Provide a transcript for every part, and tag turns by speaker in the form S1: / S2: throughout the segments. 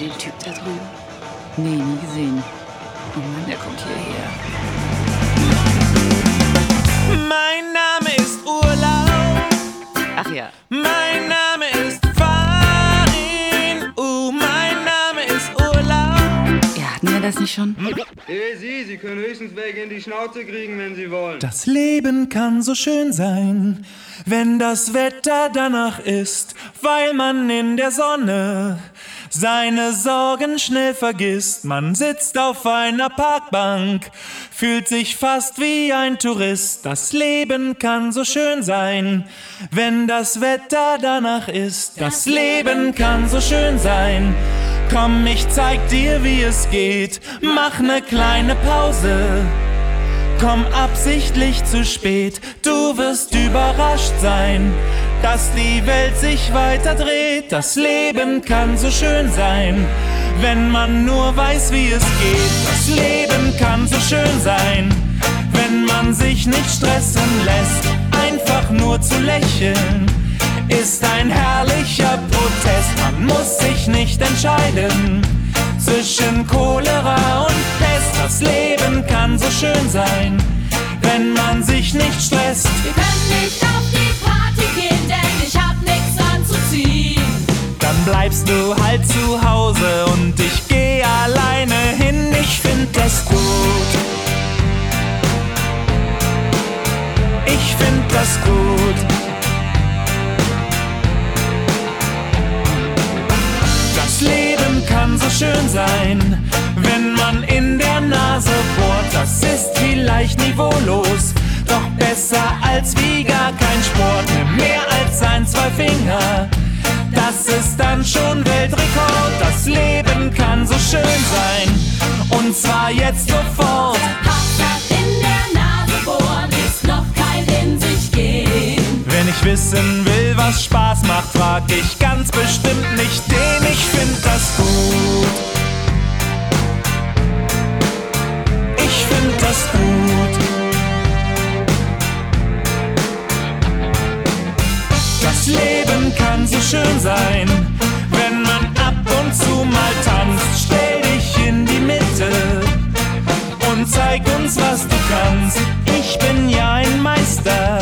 S1: den Typ da drüben?
S2: Nee, nie gesehen. Oh Mann, der kommt hierher.
S3: Mein Name ist Urlaub.
S2: Ach ja.
S3: Mein Name ist Farin. Uh, mein Name ist Urlaub.
S2: Ja, hatten wir das nicht schon?
S4: Eh, Sie, Sie können höchstens welche in die Schnauze kriegen, wenn Sie wollen.
S3: Das Leben kann so schön sein, wenn das Wetter danach ist, weil man in der Sonne seine Sorgen schnell vergisst. Man sitzt auf einer Parkbank, fühlt sich fast wie ein Tourist. Das Leben kann so schön sein, wenn das Wetter danach ist. Das Leben kann so schön sein. Komm, ich zeig dir, wie es geht. Mach ne kleine Pause. Komm absichtlich zu spät, du wirst überrascht sein, dass die Welt sich weiter dreht. Das Leben kann so schön sein, wenn man nur weiß, wie es geht. Das Leben kann so schön sein, wenn man sich nicht stressen lässt, einfach nur zu lächeln. Ist ein herrlicher Protest, man muss sich nicht entscheiden zwischen Cholera und Pest. Das Leben kann so schön sein, wenn man sich nicht stresst.
S5: Wir können nicht auf
S3: bleibst du halt zu Hause und ich geh alleine hin. Ich find das gut. Ich find das gut. Das Leben kann so schön sein, wenn man in der Nase bohrt. Das ist vielleicht niveaulos, doch besser als wie gar kein Sport. Nimm Mehr als ein, zwei Finger, das ist dann schon Weltrekord. Das Leben kann so schön sein, und zwar jetzt sofort.
S5: Partner in der Nase bohren ist noch kein in sich gehen.
S3: Wenn ich wissen will, was Spaß macht, frag ich ganz bestimmt nicht den. Ich find das gut. Ich find das gut. Das Leben kann so schön sein, wenn man ab und zu mal tanzt. Stell dich in die Mitte und zeig uns, was du kannst. Ich bin ja ein Meister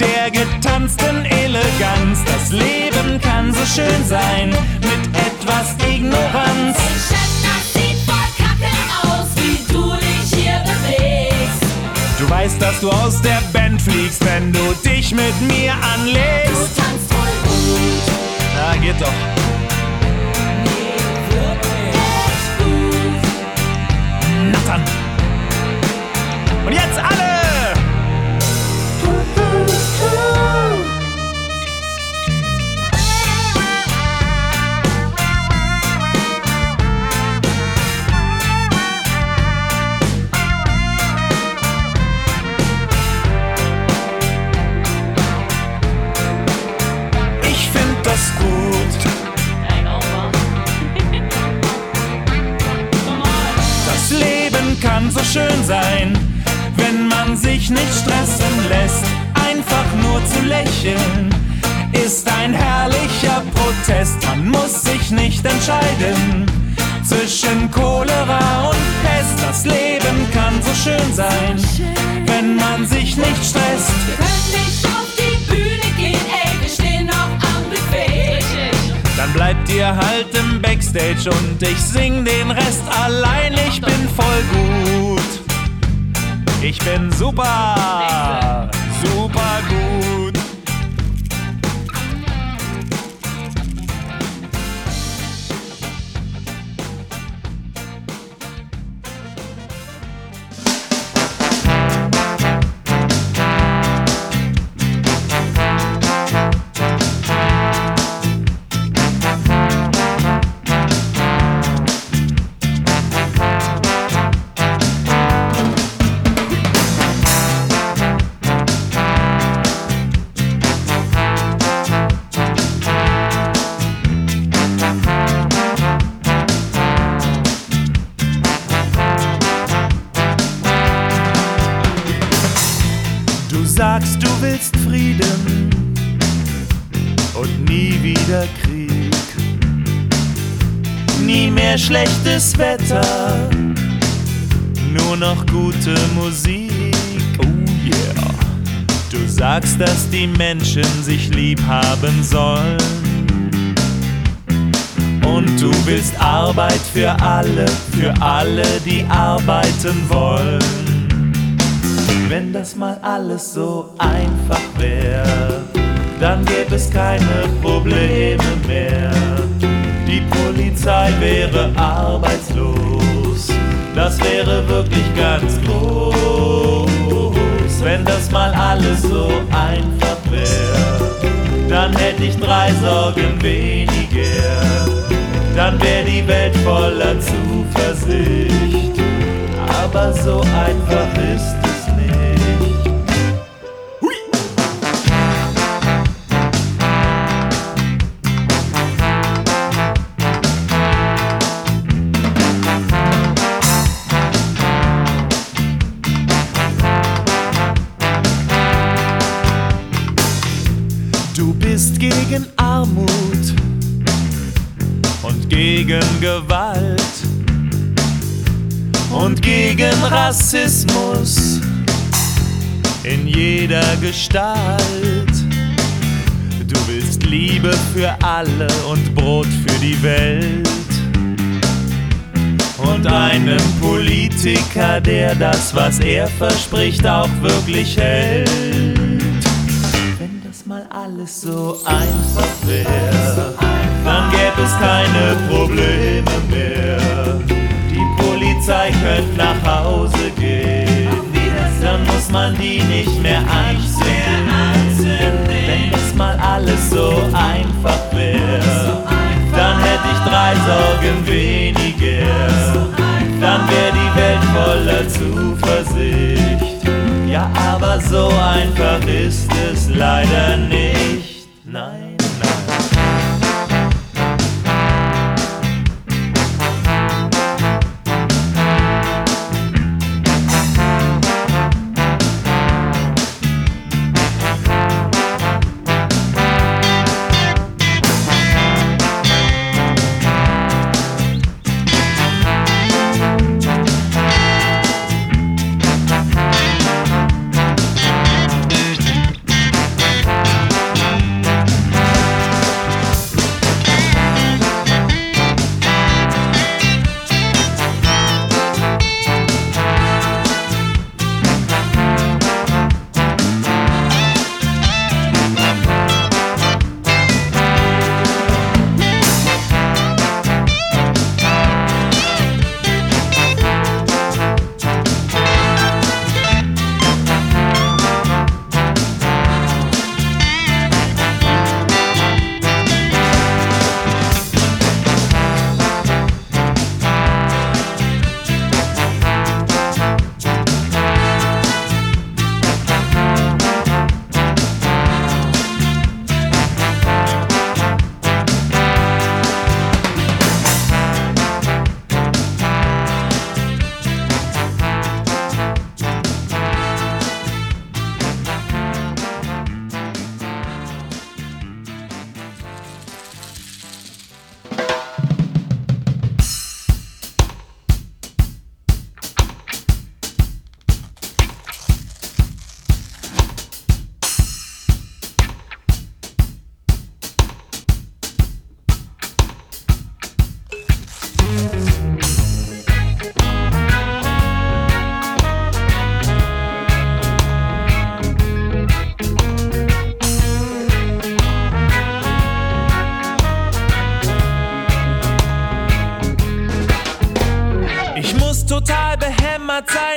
S3: der getanzten Eleganz. Das Leben kann so schön sein mit etwas Ignoranz.
S5: Ey, Chef, das sieht voll kacke aus, wie du dich hier bewegst.
S3: Du weißt, dass du aus der Band fliegst, wenn du dich mit mir
S5: Du
S3: anlegst.
S5: tanzt voll gut,
S3: Na, geht doch.
S5: echt gut.
S3: Na dann. Und jetzt alle! Schön sein, wenn man sich nicht stressen lässt. Einfach nur zu lächeln ist ein herrlicher Protest. Man muss sich nicht entscheiden zwischen Cholera und Pest. Das Leben kann so schön sein, wenn man sich nicht stresst.
S5: Wir können nicht auf die Bühne gehen, ey, wir stehen noch am Buffet.
S3: Dann bleibt ihr halt im Backstage und ich sing den Rest allein. Ich bin voll gut. Ich bin super, schlechtes Wetter, nur noch gute Musik. Oh yeah. Du sagst, dass die Menschen sich lieb haben sollen. Und du willst Arbeit für alle, für alle, die arbeiten wollen. Wenn das mal alles so einfach wäre, dann gäbe es keine Probleme mehr. Die Polizei wäre arbeitslos, das wäre wirklich ganz groß. Wenn das mal alles so einfach wäre, dann hätte ich drei Sorgen weniger. Dann wäre die Welt voller Zuversicht. Aber so einfach ist es gegen Gewalt und gegen Rassismus in jeder Gestalt. Du willst Liebe für alle und Brot für die Welt und einen Politiker, der das, was er verspricht, auch wirklich hält. Wenn das mal alles so einfach wäre, dann gäbe es keine Probleme mehr. Die Polizei könnte nach Hause gehen, dann muss man die nicht mehr einzählen. Wenn das mal alles so einfach wäre, dann hätte ich drei Sorgen weniger. Dann wäre die Welt voller Zuversicht. Ja, aber so einfach ist es leider nicht.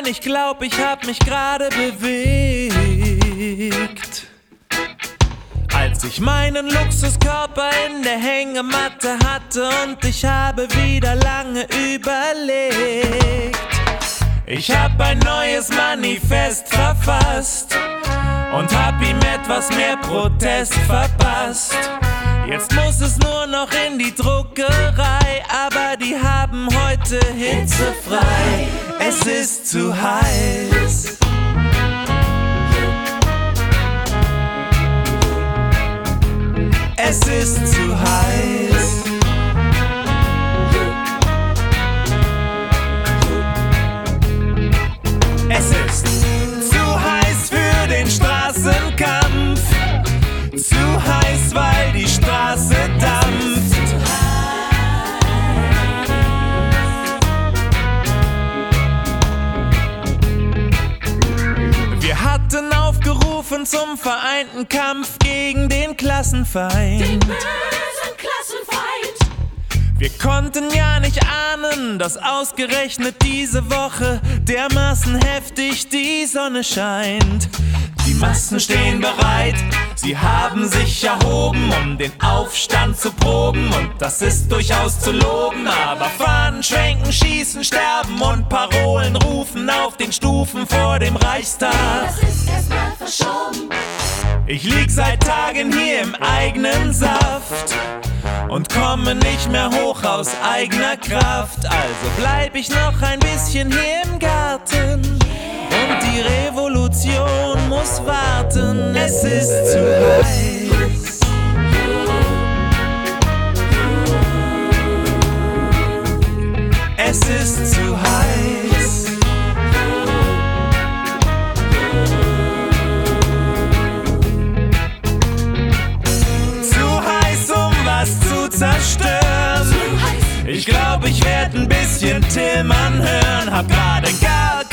S3: Ich glaub, ich hab mich gerade bewegt. Als ich meinen Luxuskörper in der Hängematte hatte und ich habe wieder lange überlegt. Ich hab ein neues Manifest verfasst und hab ihm etwas mehr Protest verpasst. Jetzt muss es nur noch in die Druckerei, aber die haben heute Hitze frei. Es ist zu heiß. Es ist zu heiß. Es ist aufgerufen zum vereinten Kampf gegen den Klassenfeind.
S5: Bösen Klassenfeind.
S3: Wir konnten ja nicht ahnen, dass ausgerechnet diese Woche dermaßen heftig die Sonne scheint. Massen stehen bereit, sie haben sich erhoben, um den Aufstand zu proben. Und das ist durchaus zu loben. Aber Fahnen schwenken, schießen, sterben und Parolen rufen auf den Stufen vor dem Reichstag.
S5: Das ist erstmal verschoben.
S3: Ich lieg seit Tagen hier im eigenen Saft und komme nicht mehr hoch aus eigener Kraft. Also bleib ich noch ein bisschen hier im Garten. Die Revolution muss warten, es ist zu heiß. Es ist zu heiß. Zu heiß, um was zu zerstören. Ich glaub, ich werd ein bisschen Tillmann hören. Hab gerade gar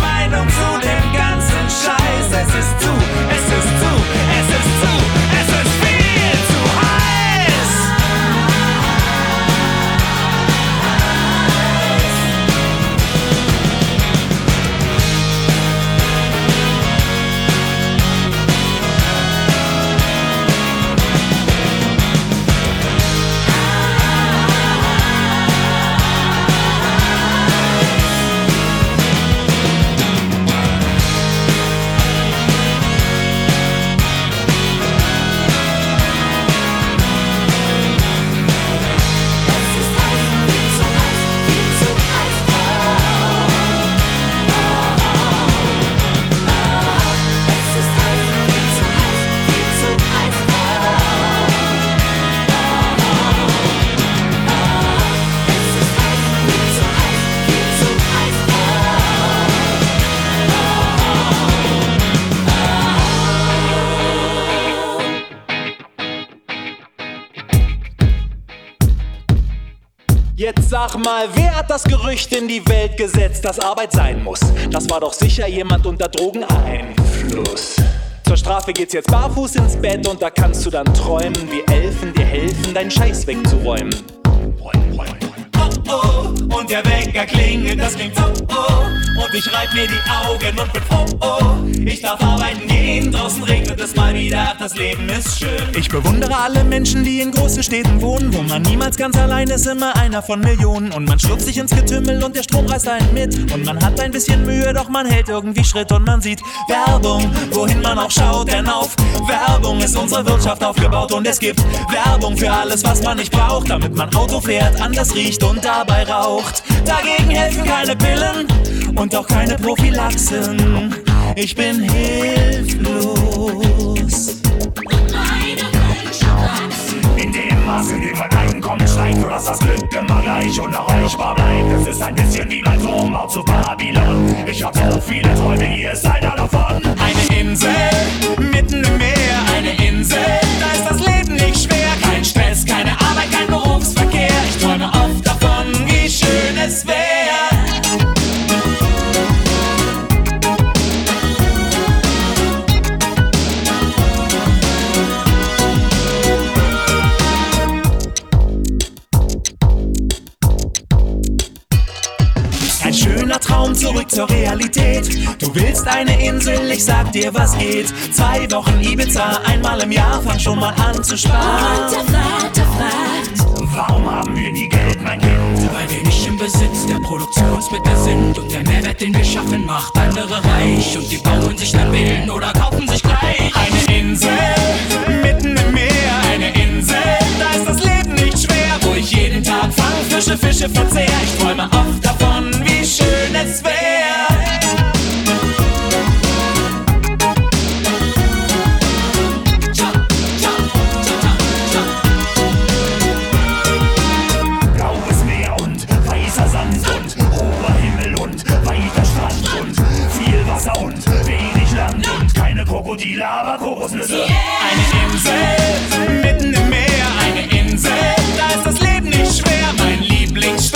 S3: Meinung zu dem ganzen Scheiß. Es ist zu, es ist zu, es ist zu, sag mal, wer hat das Gerücht in die Welt gesetzt, dass Arbeit sein muss? Das war doch sicher jemand unter Drogeneinfluss. Zur Strafe geht's jetzt barfuß ins Bett und da kannst du dann träumen, wie Elfen dir helfen, deinen Scheiß wegzuräumen. Oh oh, und der Wecker klingelt, das klingt so oh. Und ich reib mir die Augen und bin froh, oh. Ich darf arbeiten gehen, draußen regnet es mal wieder, das Leben ist schön. Ich bewundere alle Menschen, die in großen Städten wohnen, wo man niemals ganz allein ist, immer einer von Millionen. Und man stürzt sich ins Getümmel und der Strom reißt einen mit. Und man hat ein bisschen Mühe, doch man hält irgendwie Schritt und man sieht Werbung, wohin man auch schaut, denn auf Werbung ist unsere Wirtschaft aufgebaut und es gibt Werbung für alles, was man nicht braucht, damit man Auto fährt, anders riecht und dabei raucht. Dagegen helfen keine Pillen und auch keine Prophylaxen. Ich bin hilflos.
S1: In dem Maße, in dem man Einkommen steigt, sodass das Glück immer gleich und erreichbar bleibt. Es ist ein bisschen wie mein Turmbau zu Babylon. Ich hab so viele Träume, hier ist einer davon.
S3: Eine Insel mitten im Meer, eine Insel, da ist das Leben nicht schwer. Kein Du willst eine Insel, ich sag dir, was geht. Zwei Wochen Ibiza, einmal im Jahr, fang schon mal an zu
S5: Und
S3: sparen.
S5: der Vater fragt,
S1: Warum haben wir nie Geld, mein Kind?
S2: Weil wir nicht im Besitz der Produktionsmittel sind und der Mehrwert, den wir schaffen, macht andere reich. Und die bauen sich dann Villen oder kaufen sich gleich.
S3: Eine Insel mitten im Meer, eine Insel, da ist das Leben nicht schwer. Wo ich jeden Tag fang, frische Fische verzehr. Ich träume oft davon, wie schön es wäre.
S1: Keine Krokodile, aber Kokosnüsse.
S3: Eine Insel mitten im Meer, eine Insel, da ist das Leben nicht schwer. Mein Lieblingsstrand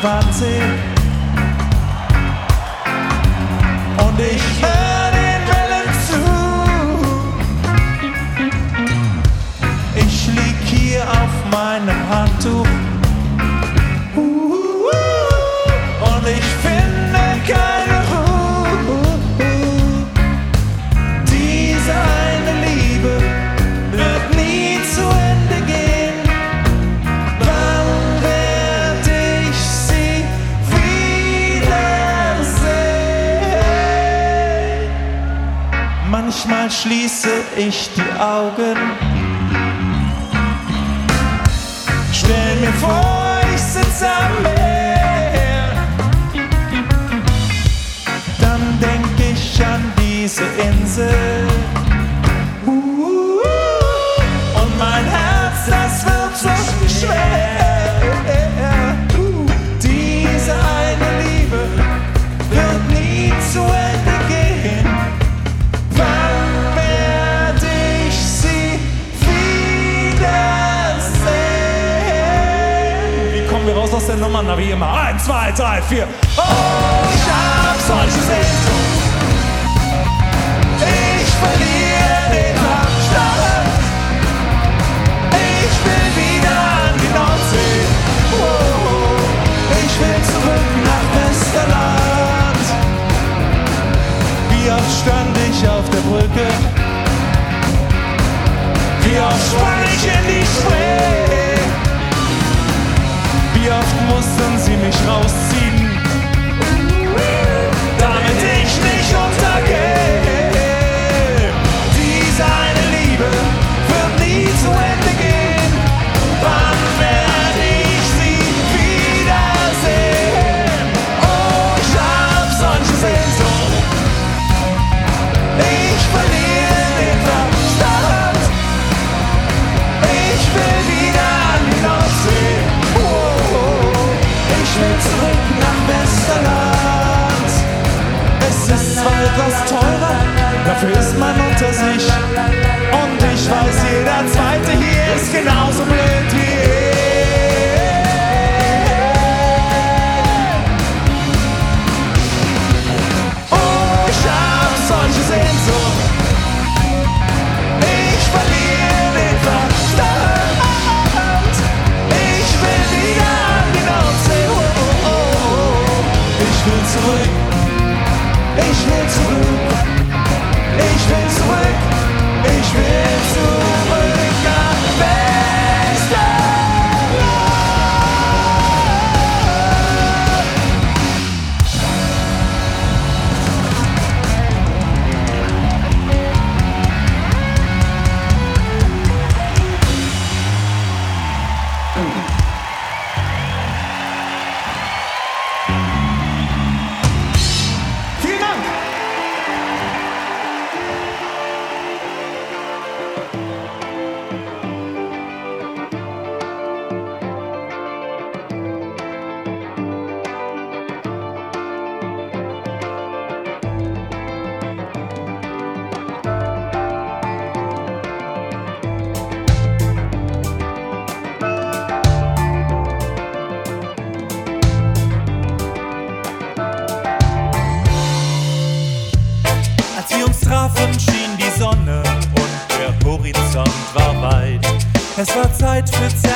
S3: ich Christmas. Zeit für.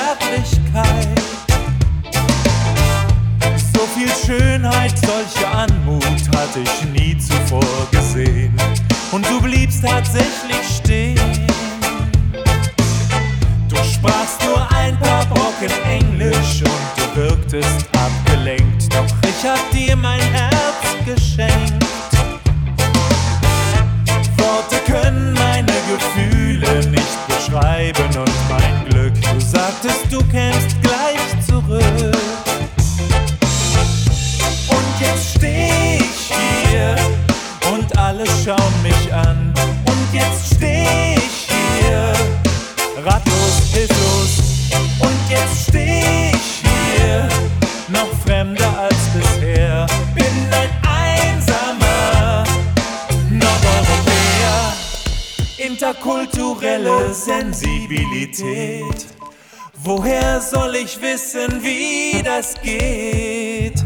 S3: wie das geht.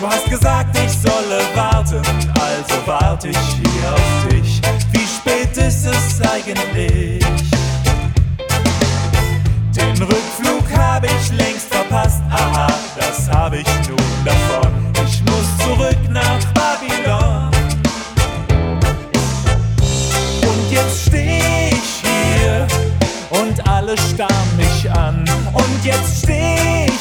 S3: Du hast gesagt, ich solle warten, also warte ich hier auf dich. Wie spät ist es eigentlich? Den Rückflug habe ich längst verpasst, aha, das habe ich nun davon. Ich muss zurück nach Babylon. Und jetzt stehe ich hier und alle starren. Und jetzt steh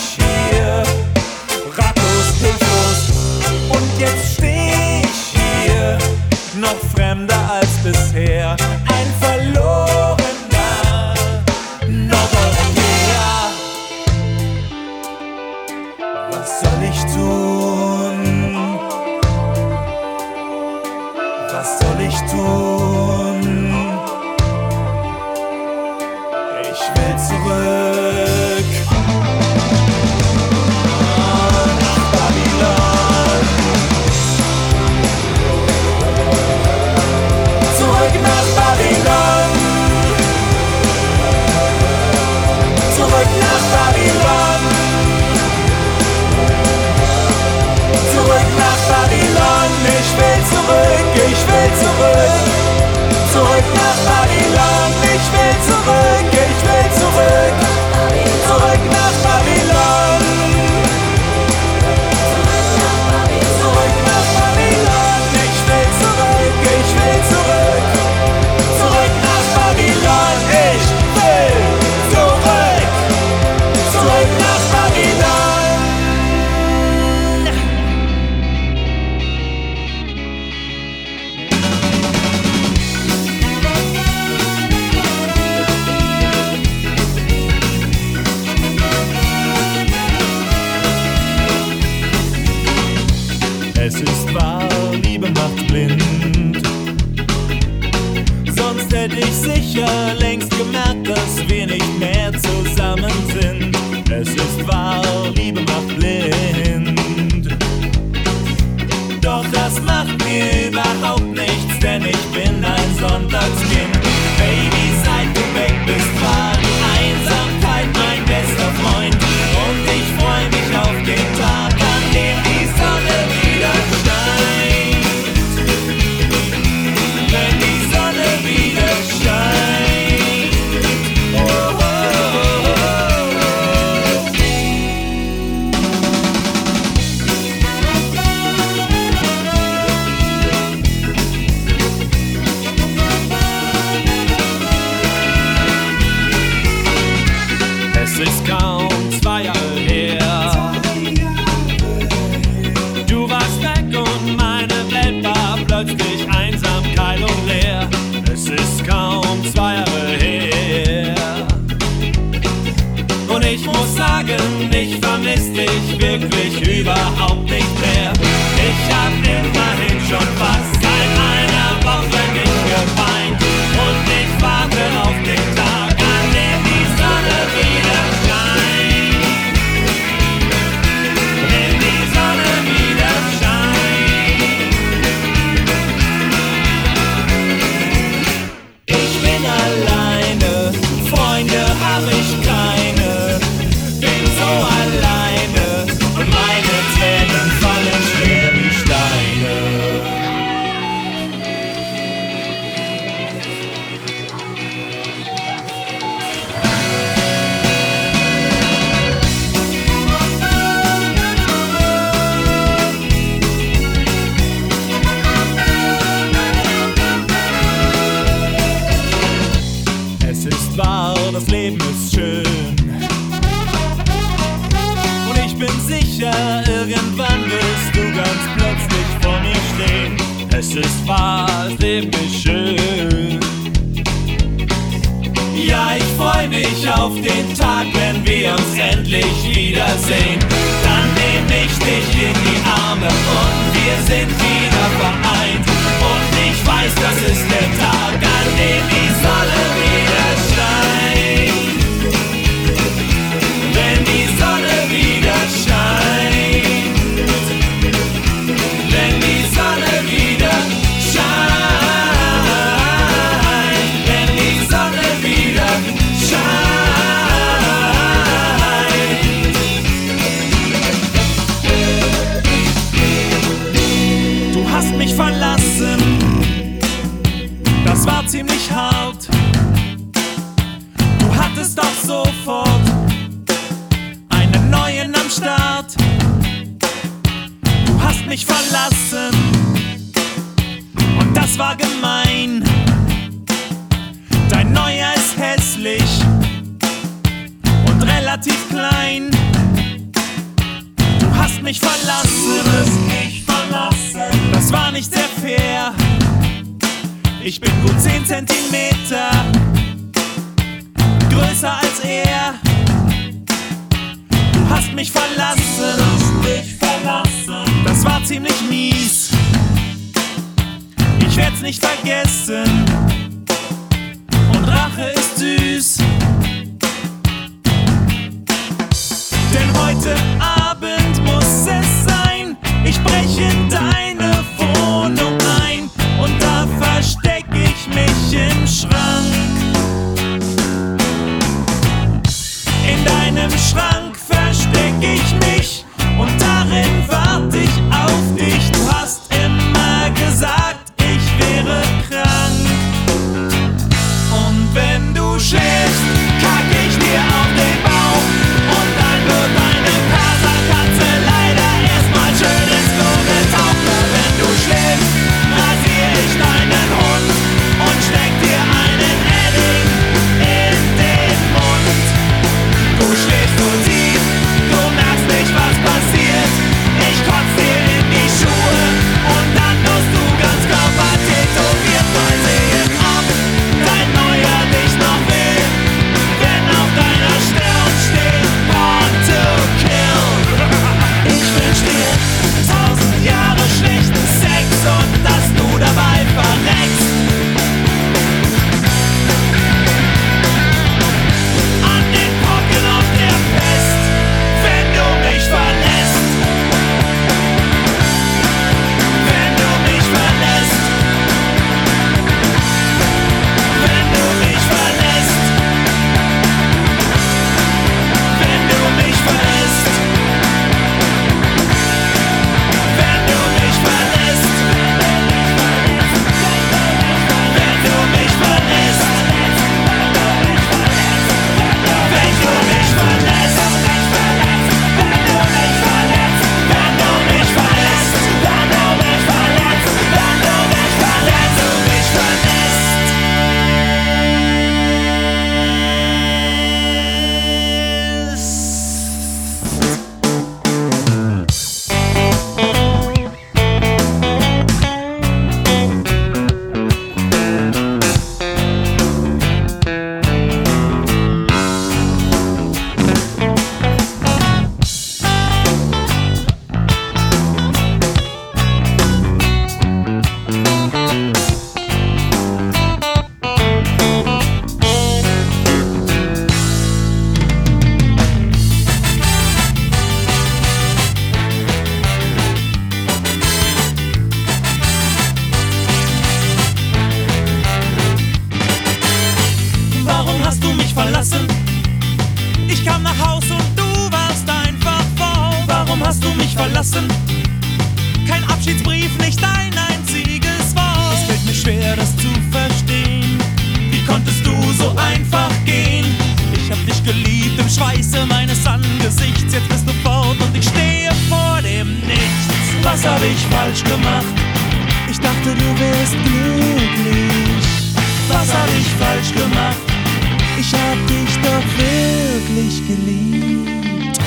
S3: geliebt.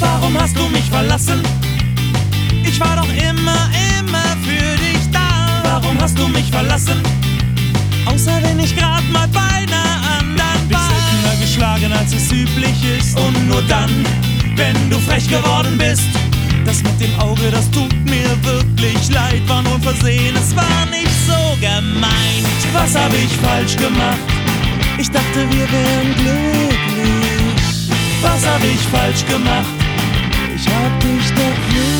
S3: Warum hast du mich verlassen? Ich war doch immer, immer für dich da. Warum hast du mich verlassen? Außer wenn ich grad mal bei einer anderen war. Dich seltener geschlagen, als es üblich ist. Und nur dann, wenn du frech geworden bist. Das mit dem Auge, das tut mir wirklich leid. War nur Versehen, es war nicht so gemeint. Was hab ich falsch gemacht? Ich dachte, wir wären glücklich. Was hab ich falsch gemacht? Ich hab dich doch lieb.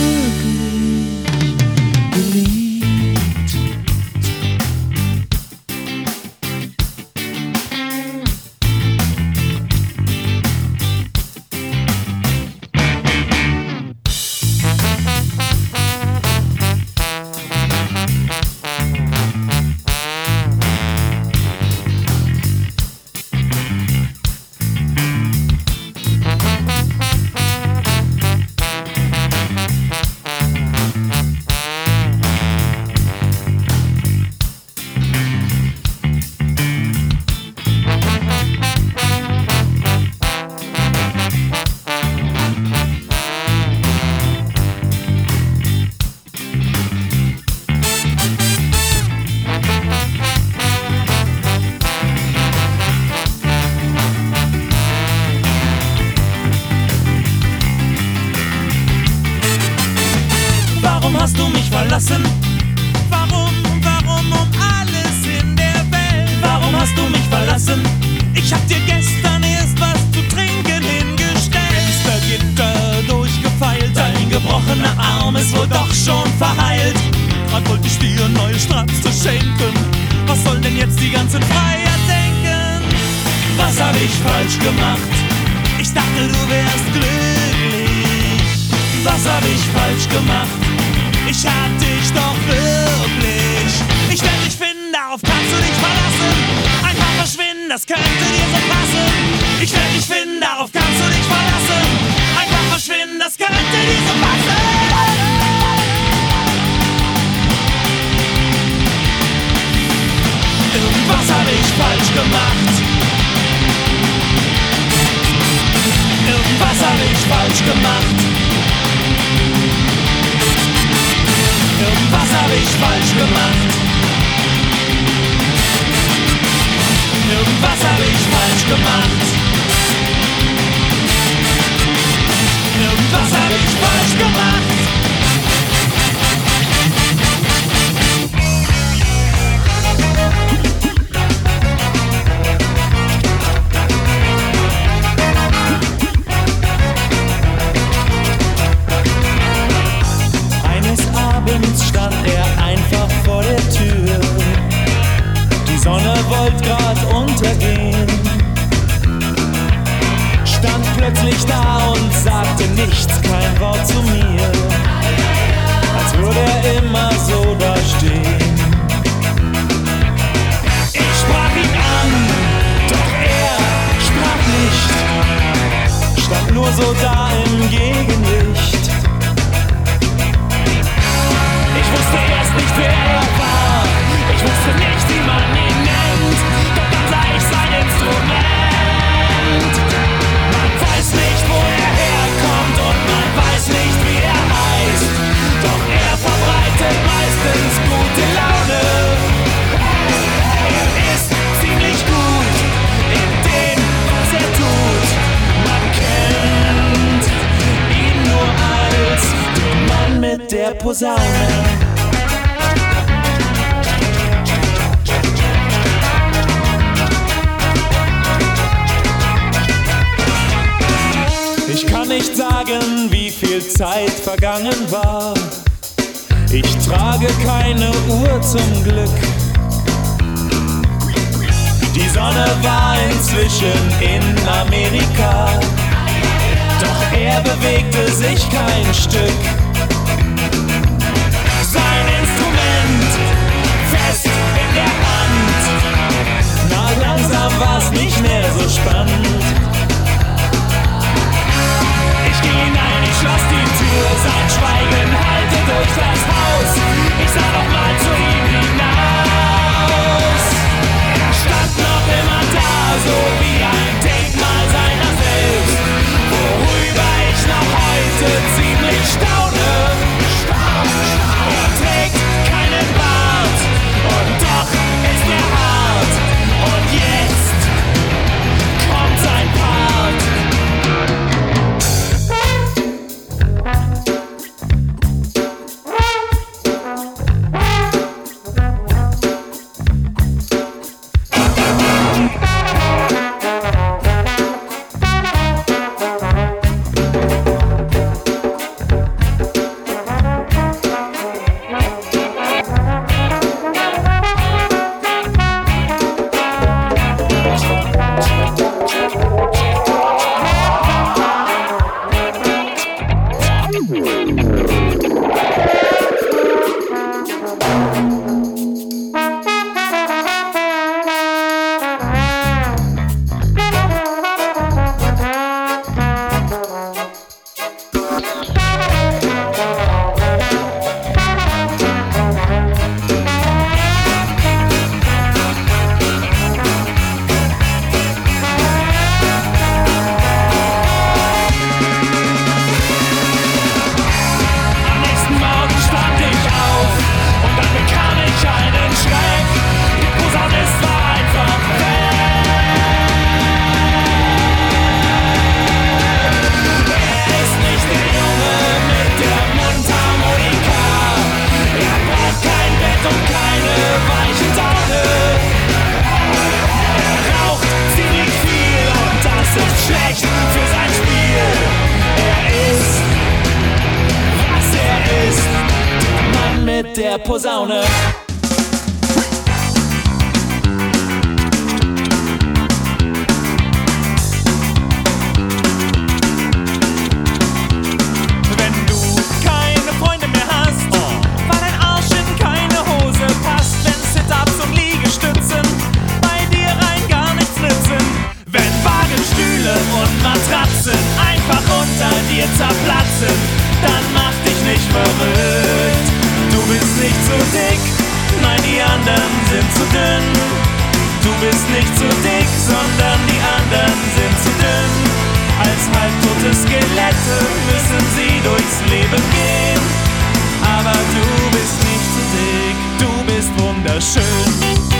S3: listen. keine Uhr zum Glück. Die Sonne war inzwischen in Amerika, doch er bewegte sich kein Stück. Sein Instrument fest in der Hand, na langsam war's nicht mehr so spannend. für sein Schweigen halte durch das Haus. Ich sah noch mal zu ihm hinaus. Er stand noch immer da, so wie ein Denkmal seiner selbst, worüber ich noch heute ziemlich staune. staune, staune. bist nicht zu dick, sondern die anderen sind zu dünn. Als halbtote Skelette müssen sie durchs Leben gehen. Aber du bist nicht zu dick, du bist wunderschön.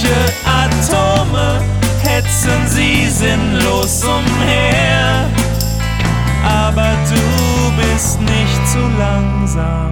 S3: Solche Atome hetzen sie sinnlos umher. Aber du bist nicht zu langsam.